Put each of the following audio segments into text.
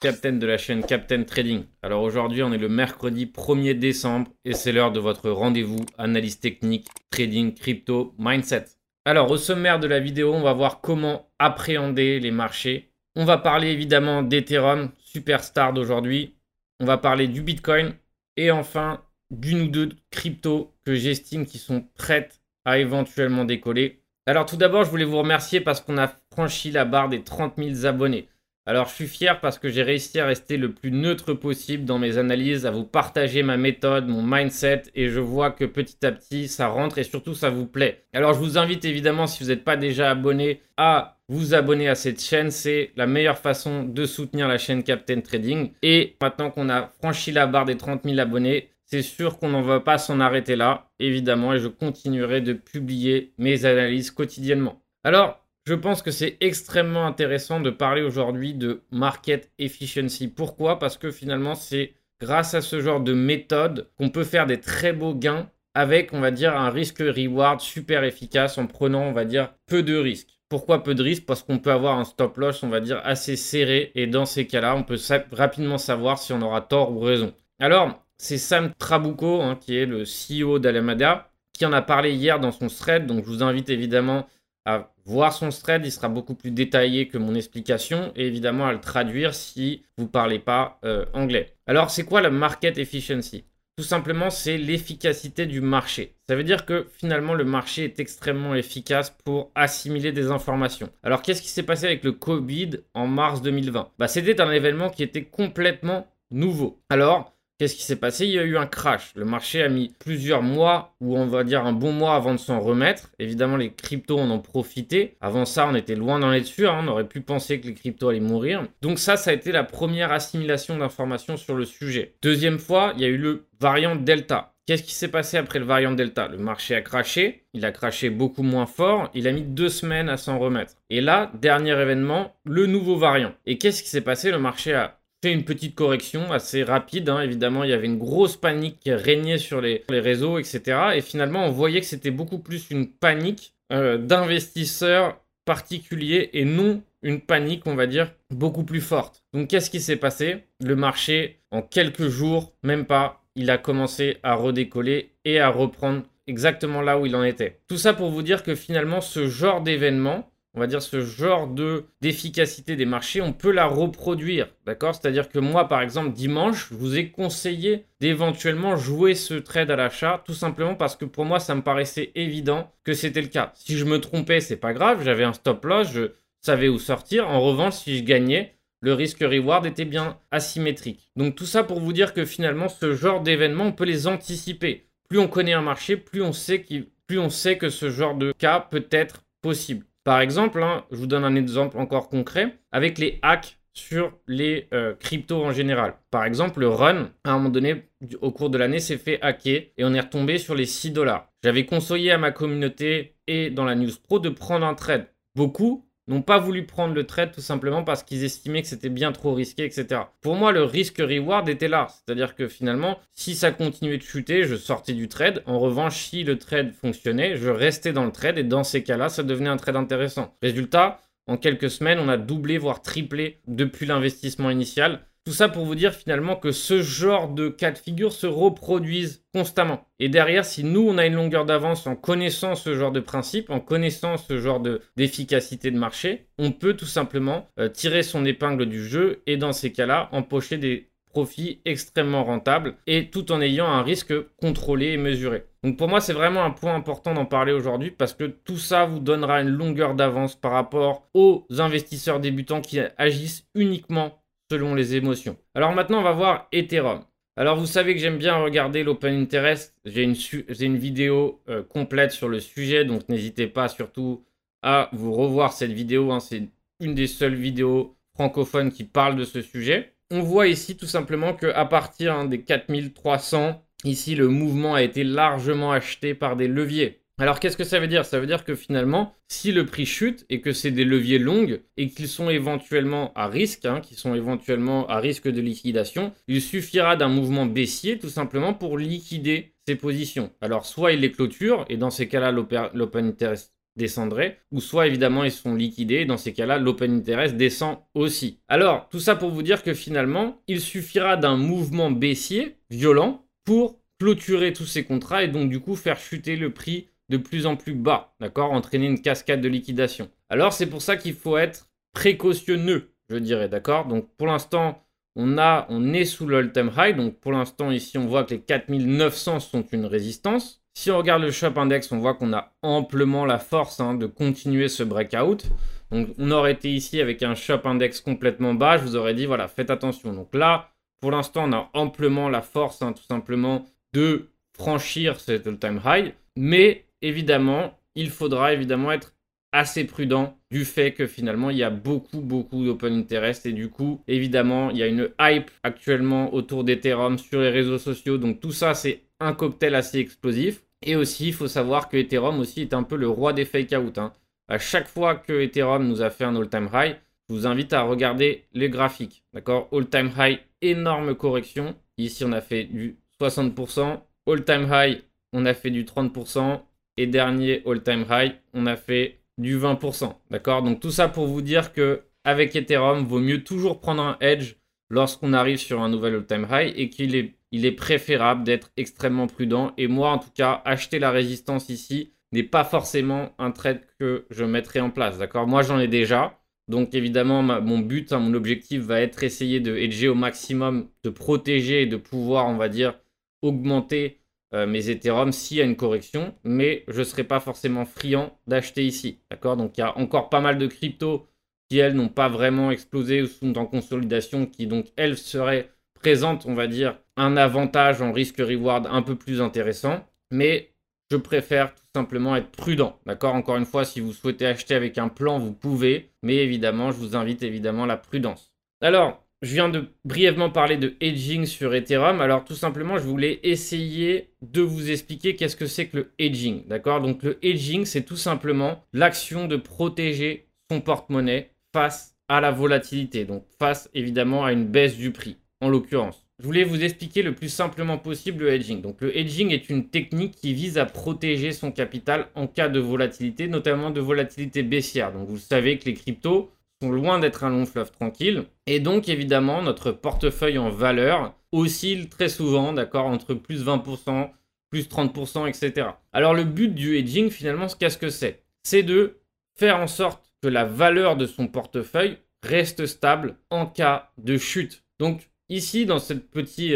Captain de la chaîne Captain Trading. Alors aujourd'hui, on est le mercredi 1er décembre et c'est l'heure de votre rendez-vous analyse technique, trading, crypto, mindset. Alors au sommaire de la vidéo, on va voir comment appréhender les marchés. On va parler évidemment d'Ethereum, superstar d'aujourd'hui. On va parler du Bitcoin et enfin d'une ou deux cryptos que j'estime qui sont prêtes à éventuellement décoller. Alors tout d'abord, je voulais vous remercier parce qu'on a franchi la barre des 30 000 abonnés. Alors je suis fier parce que j'ai réussi à rester le plus neutre possible dans mes analyses, à vous partager ma méthode, mon mindset et je vois que petit à petit ça rentre et surtout ça vous plaît. Alors je vous invite évidemment si vous n'êtes pas déjà abonné à vous abonner à cette chaîne, c'est la meilleure façon de soutenir la chaîne Captain Trading. Et maintenant qu'on a franchi la barre des 30 000 abonnés, c'est sûr qu'on n'en va pas s'en arrêter là, évidemment, et je continuerai de publier mes analyses quotidiennement. Alors, je pense que c'est extrêmement intéressant de parler aujourd'hui de market efficiency. Pourquoi? Parce que finalement, c'est grâce à ce genre de méthode qu'on peut faire des très beaux gains avec, on va dire, un risque-reward super efficace en prenant, on va dire, peu de risques. Pourquoi peu de risques? Parce qu'on peut avoir un stop loss, on va dire, assez serré. Et dans ces cas-là, on peut rapidement savoir si on aura tort ou raison. Alors, c'est Sam Trabucco, hein, qui est le CEO d'Alameda, qui en a parlé hier dans son thread. Donc, je vous invite évidemment à voir son thread, il sera beaucoup plus détaillé que mon explication et évidemment à le traduire si vous ne parlez pas euh, anglais. Alors c'est quoi la market efficiency? Tout simplement c'est l'efficacité du marché. Ça veut dire que finalement le marché est extrêmement efficace pour assimiler des informations. Alors qu'est-ce qui s'est passé avec le Covid en mars 2020 bah, C'était un événement qui était complètement nouveau. Alors Qu'est-ce qui s'est passé? Il y a eu un crash. Le marché a mis plusieurs mois, ou on va dire un bon mois avant de s'en remettre. Évidemment, les cryptos en ont profité. Avant ça, on était loin les dessus. Hein. On aurait pu penser que les cryptos allaient mourir. Donc ça, ça a été la première assimilation d'informations sur le sujet. Deuxième fois, il y a eu le variant Delta. Qu'est-ce qui s'est passé après le variant Delta? Le marché a craché, il a craché beaucoup moins fort, il a mis deux semaines à s'en remettre. Et là, dernier événement, le nouveau variant. Et qu'est-ce qui s'est passé? Le marché a fait une petite correction assez rapide. Hein. Évidemment, il y avait une grosse panique qui régnait sur les, réseaux, etc. Et finalement, on voyait que c'était beaucoup plus une panique euh, d'investisseurs particuliers et non une panique, on va dire, beaucoup plus forte. Donc, qu'est-ce qui s'est passé? Le marché, en quelques jours, même pas, il a commencé à redécoller et à reprendre exactement là où il en était. Tout ça pour vous dire que finalement, ce genre d'événement, on va dire, ce genre de d'efficacité des marchés, on peut la reproduire, d'accord? C'est-à-dire que moi, par exemple, dimanche, je vous ai conseillé d'éventuellement jouer ce trade à l'achat, tout simplement parce que pour moi, ça me paraissait évident que c'était le cas. Si je me trompais, c'est pas grave, j'avais un stop loss, je savais où sortir. En revanche, si je gagnais, le risque-reward était bien asymétrique. Donc tout ça pour vous dire que finalement, ce genre d'événements, on peut les anticiper. Plus on connaît un marché, plus on sait, plus on sait que ce genre de cas peut être possible. Par exemple, hein, je vous donne un exemple encore concret avec les hacks sur les euh, cryptos en général. Par exemple, le run, à un moment donné, au cours de l'année, s'est fait hacker et on est retombé sur les 6 dollars. J'avais conseillé à ma communauté et dans la news pro de prendre un trade. Beaucoup n'ont pas voulu prendre le trade tout simplement parce qu'ils estimaient que c'était bien trop risqué, etc. Pour moi, le risque-reward était là. C'est-à-dire que finalement, si ça continuait de chuter, je sortais du trade. En revanche, si le trade fonctionnait, je restais dans le trade et dans ces cas-là, ça devenait un trade intéressant. Résultat, en quelques semaines, on a doublé, voire triplé depuis l'investissement initial. Tout ça pour vous dire finalement que ce genre de cas de figure se reproduisent constamment. Et derrière, si nous, on a une longueur d'avance en connaissant ce genre de principe, en connaissant ce genre d'efficacité de, marché, on peut tout simplement euh, tirer son épingle du jeu et dans ces cas-là, empocher des profits extrêmement rentables et tout en ayant un risque contrôlé et mesuré. Donc pour moi, c'est vraiment un point important d'en parler aujourd'hui parce que tout ça vous donnera une longueur d'avance par rapport aux investisseurs débutants qui agissent uniquement selon les émotions. Alors maintenant, on va voir Ethereum. Alors vous savez que j'aime bien regarder l'Open Interest. J'ai une, vidéo euh, complète sur le sujet, donc n'hésitez pas surtout à vous revoir cette vidéo. Hein. C'est une des seules vidéos francophones qui parle de ce sujet. On voit ici tout simplement qu'à partir hein, des 4300, ici le mouvement a été largement acheté par des leviers. Alors qu'est-ce que ça veut dire? Ça veut dire que finalement, si le prix chute et que c'est des leviers longs et qu'ils sont éventuellement à risque, hein, qui sont éventuellement à risque de liquidation, il suffira d'un mouvement baissier tout simplement pour liquider ces positions. Alors soit il les clôture et dans ces cas-là l'open interest descendraient, ou soit évidemment ils sont liquidés, dans ces cas-là, l'open interest descend aussi. Alors, tout ça pour vous dire que finalement, il suffira d'un mouvement baissier violent pour clôturer tous ces contrats et donc du coup faire chuter le prix de plus en plus bas, d'accord? Entraîner une cascade de liquidation. Alors c'est pour ça qu'il faut être précautionneux, je dirais, d'accord? Donc pour l'instant, on, on est sous l'all-time high, donc pour l'instant ici on voit que les 4900 sont une résistance. Si on regarde le Shop Index, on voit qu'on a amplement la force hein, de continuer ce breakout. Donc on aurait été ici avec un Shop Index complètement bas, je vous aurais dit voilà, faites attention. Donc là, pour l'instant, on a amplement la force hein, tout simplement de franchir cet all-time high, mais évidemment, il faudra évidemment être assez prudent du fait que finalement il y a beaucoup beaucoup d'open interest et du coup évidemment il y a une hype actuellement autour d'Ethereum sur les réseaux sociaux. Donc tout ça c'est un cocktail assez explosif. Et aussi il faut savoir que Ethereum aussi est un peu le roi des fake out hein. à chaque fois que Ethereum nous a fait un all time high je vous invite à regarder les graphiques d'accord? All time high énorme correction. Ici on a fait du 60% all time high on a fait du 30% et dernier all-time high, on a fait du 20%. D'accord? Donc tout ça pour vous dire que avec Ethereum, vaut mieux toujours prendre un edge lorsqu'on arrive sur un nouvel all-time high et qu'il est, il est préférable d'être extrêmement prudent. Et moi, en tout cas, acheter la résistance ici n'est pas forcément un trade que je mettrai en place. D'accord? Moi, j'en ai déjà. Donc évidemment, mon but, hein, mon objectif va être essayer de hedger au maximum, de protéger et de pouvoir, on va dire, augmenter euh, mes Ethereum s'il y a une correction, mais je ne serai pas forcément friand d'acheter ici. D'accord? Donc il y a encore pas mal de cryptos qui, elles, n'ont pas vraiment explosé ou sont en consolidation, qui donc, elles, seraient présentes, on va dire, un avantage en risque-reward un peu plus intéressant. Mais je préfère tout simplement être prudent. D'accord? Encore une fois, si vous souhaitez acheter avec un plan, vous pouvez. Mais évidemment, je vous invite évidemment à la prudence. Alors, je viens de brièvement parler de hedging sur Ethereum. Alors tout simplement, je voulais essayer de vous expliquer qu'est-ce que c'est que le hedging. D'accord? Donc le hedging, c'est tout simplement l'action de protéger son porte-monnaie face à la volatilité. Donc face évidemment à une baisse du prix, en l'occurrence. Je voulais vous expliquer le plus simplement possible le hedging. Donc le hedging est une technique qui vise à protéger son capital en cas de volatilité, notamment de volatilité baissière. Donc vous savez que les cryptos sont loin d'être un long fleuve tranquille. Et donc, évidemment, notre portefeuille en valeur oscille très souvent, d'accord, entre plus 20%, plus 30%, etc. Alors, le but du hedging, finalement, qu'est-ce que c'est? C'est de faire en sorte que la valeur de son portefeuille reste stable en cas de chute. Donc, Ici, dans, cette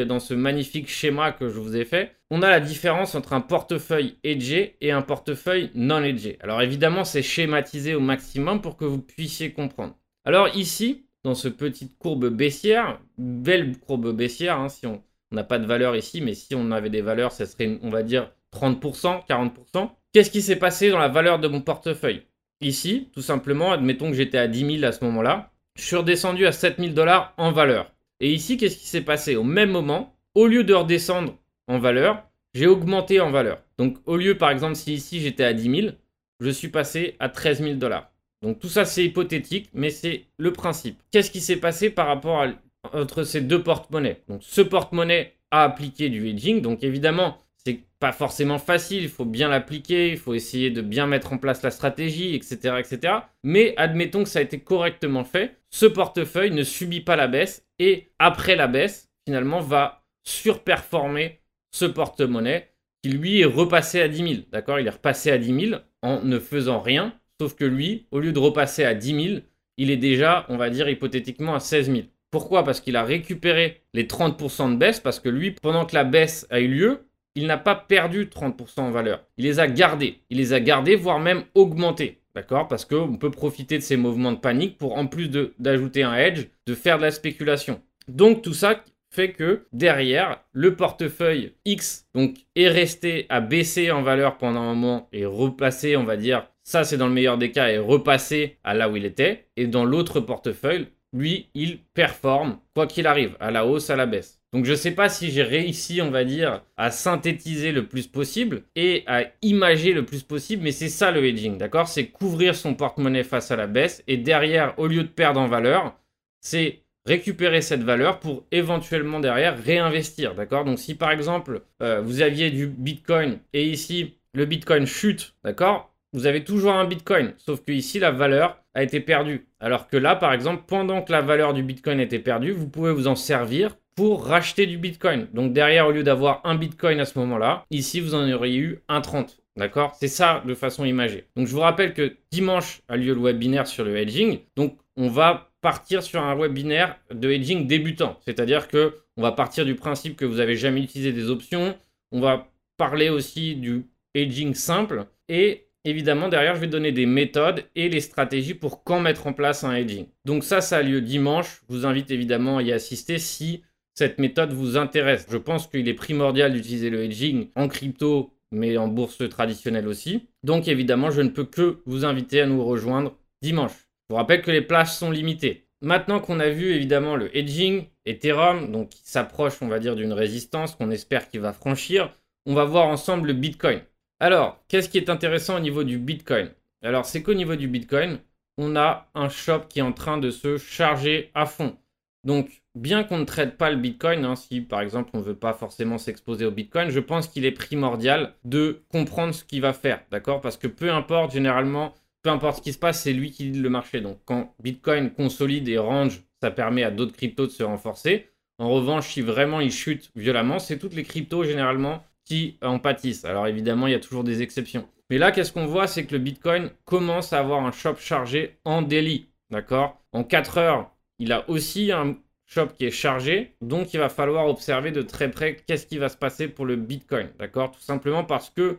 dans ce magnifique schéma que je vous ai fait, on a la différence entre un portefeuille edgé et un portefeuille non edgé. Alors évidemment, c'est schématisé au maximum pour que vous puissiez comprendre. Alors ici, dans ce petite courbe baissière, belle courbe baissière, hein, si on n'a pas de valeur ici, mais si on avait des valeurs, ça serait, on va dire, 30%, 40%. Qu'est-ce qui s'est passé dans la valeur de mon portefeuille? Ici, tout simplement, admettons que j'étais à 10 000 à ce moment-là, je suis redescendu à 7 000 dollars en valeur. Et ici, qu'est-ce qui s'est passé? Au même moment, au lieu de redescendre en valeur, j'ai augmenté en valeur. Donc au lieu, par exemple, si ici j'étais à 10 000, je suis passé à 13 000 dollars. Donc tout ça, c'est hypothétique, mais c'est le principe. Qu'est-ce qui s'est passé par rapport à, entre ces deux porte-monnaies? Donc ce porte-monnaie a appliqué du hedging. Donc évidemment, c'est pas forcément facile, il faut bien l'appliquer, il faut essayer de bien mettre en place la stratégie, etc., etc. Mais admettons que ça a été correctement fait, ce portefeuille ne subit pas la baisse et après la baisse, finalement, va surperformer ce porte-monnaie qui lui est repassé à 10 000. D'accord? Il est repassé à 10 000 en ne faisant rien, sauf que lui, au lieu de repasser à 10 000, il est déjà, on va dire hypothétiquement, à 16 000. Pourquoi? Parce qu'il a récupéré les 30% de baisse, parce que lui, pendant que la baisse a eu lieu, il n'a pas perdu 30% en valeur. Il les a gardés. Il les a gardés, voire même augmentés. D'accord? Parce qu'on peut profiter de ces mouvements de panique pour, en plus d'ajouter un hedge, de faire de la spéculation. Donc tout ça fait que derrière, le portefeuille X donc, est resté à baisser en valeur pendant un moment et repasser, on va dire, ça c'est dans le meilleur des cas, et repasser à là où il était. Et dans l'autre portefeuille, lui, il performe, quoi qu'il arrive, à la hausse, à la baisse. Donc je ne sais pas si j'ai réussi, on va dire, à synthétiser le plus possible et à imager le plus possible, mais c'est ça le hedging, d'accord? C'est couvrir son porte-monnaie face à la baisse et derrière, au lieu de perdre en valeur, c'est récupérer cette valeur pour éventuellement derrière réinvestir, d'accord? Donc si par exemple euh, vous aviez du Bitcoin et ici le Bitcoin chute, d'accord? Vous avez toujours un Bitcoin. Sauf que ici, la valeur a été perdue. Alors que là, par exemple, pendant que la valeur du Bitcoin était perdue, vous pouvez vous en servir pour racheter du Bitcoin. Donc derrière, au lieu d'avoir un Bitcoin à ce moment-là, ici, vous en auriez eu un 30. D'accord? C'est ça de façon imagée. Donc je vous rappelle que dimanche a lieu le webinaire sur le hedging. Donc on va partir sur un webinaire de hedging débutant. C'est-à-dire que on va partir du principe que vous n'avez jamais utilisé des options. On va parler aussi du hedging simple. Et évidemment, derrière, je vais donner des méthodes et les stratégies pour quand mettre en place un hedging. Donc ça, ça a lieu dimanche. Je vous invite évidemment à y assister si cette méthode vous intéresse. Je pense qu'il est primordial d'utiliser le hedging en crypto, mais en bourse traditionnelle aussi. Donc évidemment, je ne peux que vous inviter à nous rejoindre dimanche. Je vous rappelle que les places sont limitées. Maintenant qu'on a vu évidemment le hedging, Ethereum, donc qui s'approche, on va dire, d'une résistance qu'on espère qu'il va franchir, on va voir ensemble le Bitcoin. Alors, qu'est-ce qui est intéressant au niveau du Bitcoin? Alors, c'est qu'au niveau du Bitcoin, on a un shop qui est en train de se charger à fond. Donc, bien qu'on ne traite pas le Bitcoin, hein, si par exemple on ne veut pas forcément s'exposer au Bitcoin, je pense qu'il est primordial de comprendre ce qu'il va faire, d'accord? Parce que peu importe, généralement, peu importe ce qui se passe, c'est lui qui dit le marché. Donc, quand Bitcoin consolide et range, ça permet à d'autres cryptos de se renforcer. En revanche, si vraiment il chute violemment, c'est toutes les cryptos généralement qui en pâtissent. Alors évidemment, il y a toujours des exceptions. Mais là, qu'est-ce qu'on voit? C'est que le Bitcoin commence à avoir un shop chargé en daily. D'accord? En 4 heures, il a aussi un shop qui est chargé. Donc, il va falloir observer de très près qu'est-ce qui va se passer pour le Bitcoin. D'accord? Tout simplement parce que,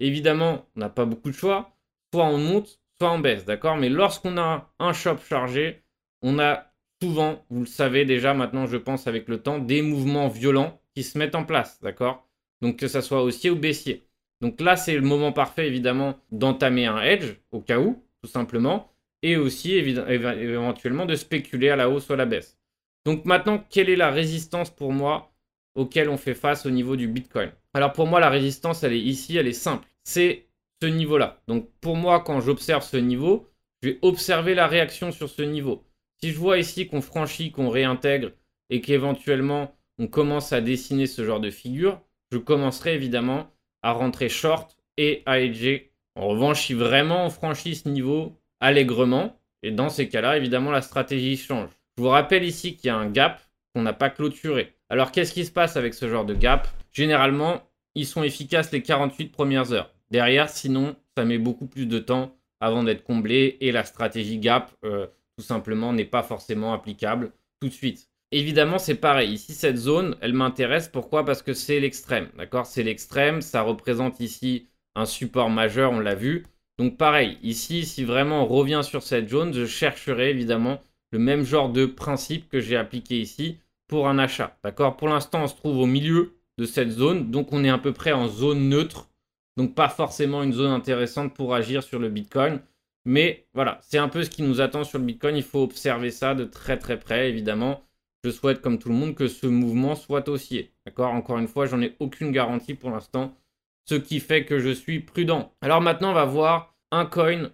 évidemment, on n'a pas beaucoup de choix. Soit on monte, soit on baisse. D'accord? Mais lorsqu'on a un shop chargé, on a souvent, vous le savez déjà maintenant, je pense, avec le temps, des mouvements violents qui se mettent en place. D'accord? Donc, que ça soit haussier ou baissier. Donc là, c'est le moment parfait, évidemment, d'entamer un hedge, au cas où, tout simplement et aussi éventuellement de spéculer à la hausse ou à la baisse. Donc maintenant, quelle est la résistance pour moi auquel on fait face au niveau du Bitcoin? Alors pour moi, la résistance, elle est ici, elle est simple. C'est niveau-là. Donc pour moi, quand j'observe ce niveau, je vais observer la réaction sur ce niveau. Si je vois ici qu'on franchit, qu'on réintègre et qu'éventuellement on commence à dessiner ce genre de figure, je commencerai évidemment à rentrer short et à hedger. En revanche, si vraiment on franchit ce niveau, allègrement. Et dans ces cas-là, évidemment, la stratégie change. Je vous rappelle ici qu'il y a un gap qu'on n'a pas clôturé. Alors, qu'est-ce qui se passe avec ce genre de gap? Généralement, ils sont efficaces les 48 premières heures. Derrière, sinon, ça met beaucoup plus de temps avant d'être comblé et la stratégie gap, euh, tout simplement, n'est pas forcément applicable tout de suite. Évidemment, c'est pareil. Ici, cette zone, elle m'intéresse. Pourquoi? Parce que c'est l'extrême. D'accord? C'est l'extrême. Ça représente ici un support majeur, on l'a vu. Donc pareil, ici, si vraiment on revient sur cette zone, je chercherai évidemment le même genre de principe que j'ai appliqué ici pour un achat. D'accord? Pour l'instant, on se trouve au milieu de cette zone, donc on est à peu près en zone neutre. Donc pas forcément une zone intéressante pour agir sur le Bitcoin. Mais voilà, c'est un peu ce qui nous attend sur le Bitcoin. Il faut observer ça de très très près, évidemment. Je souhaite, comme tout le monde, que ce mouvement soit haussier. D'accord? Encore une fois, j'en ai aucune garantie pour l'instant ce qui fait que je suis prudent. Alors maintenant, on va voir un coin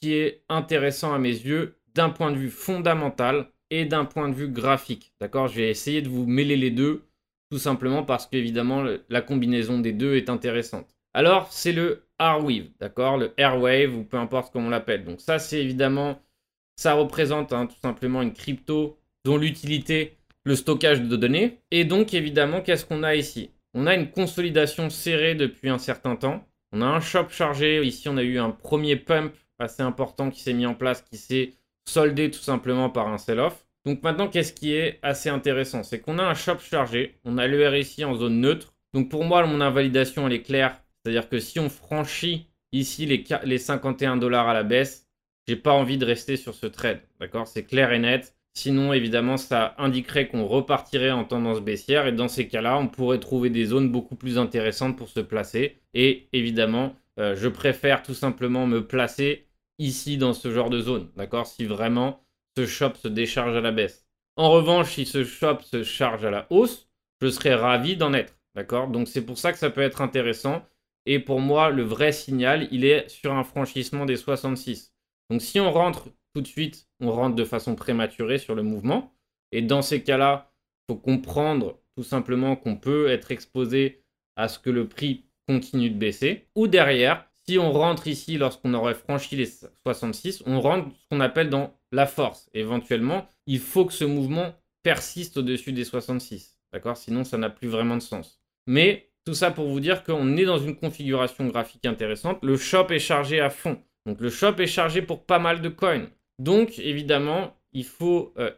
qui est intéressant à mes yeux d'un point de vue fondamental et d'un point de vue graphique. D'accord? Je vais essayer de vous mêler les deux, tout simplement parce qu'évidemment, la combinaison des deux est intéressante. Alors, c'est le Arweave, d'accord? Le Airwave, ou peu importe comment on l'appelle. Donc ça, c'est évidemment, ça représente hein, tout simplement une crypto dont l'utilité, le stockage de données. Et donc, évidemment, qu'est-ce qu'on a ici? On a une consolidation serrée depuis un certain temps. On a un shop chargé. Ici, on a eu un premier pump assez important qui s'est mis en place, qui s'est soldé tout simplement par un sell-off. Donc maintenant, qu'est-ce qui est assez intéressant? C'est qu'on a un shop chargé. On a le RSI en zone neutre. Donc pour moi, mon invalidation, elle est claire. C'est-à-dire que si on franchit ici les, les 51 dollars à la baisse, j'ai pas envie de rester sur ce trade. D'accord? C'est clair et net. Sinon, évidemment, ça indiquerait qu'on repartirait en tendance baissière et dans ces cas-là, on pourrait trouver des zones beaucoup plus intéressantes pour se placer. Et évidemment, euh, je préfère tout simplement me placer ici dans ce genre de zone, d'accord? Si vraiment ce shop se décharge à la baisse. En revanche, si ce shop se charge à la hausse, je serais ravi d'en être, d'accord? Donc c'est pour ça que ça peut être intéressant. Et pour moi, le vrai signal, il est sur un franchissement des 66. Donc si on rentre tout de suite, on rentre de façon prématurée sur le mouvement. Et dans ces cas-là, il faut comprendre tout simplement qu'on peut être exposé à ce que le prix continue de baisser. Ou derrière, si on rentre ici lorsqu'on aurait franchi les 66, on rentre ce qu'on appelle dans la force. Éventuellement, il faut que ce mouvement persiste au-dessus des 66. D'accord? Sinon, ça n'a plus vraiment de sens. Mais tout ça pour vous dire qu'on est dans une configuration graphique intéressante. Le shop est chargé à fond. Donc le shop est chargé pour pas mal de coins. Donc évidemment, il faut, euh,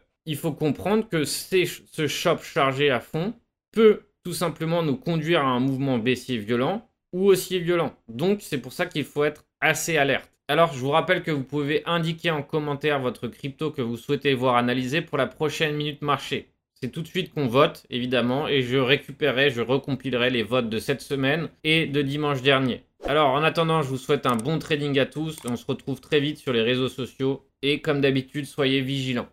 comprendre que ce shop chargé à fond peut tout simplement nous conduire à un mouvement baissier violent ou aussi violent. Donc c'est pour ça qu'il faut être assez alerte. Alors je vous rappelle que vous pouvez indiquer en commentaire votre crypto que vous souhaitez voir analysé pour la prochaine minute marché. C'est tout de suite qu'on vote, évidemment, et je récupérerai, je recompilerai les votes de cette semaine et de dimanche dernier. Alors, en attendant, je vous souhaite un bon trading à tous. On se retrouve très vite sur les réseaux sociaux. Et comme d'habitude, soyez vigilants.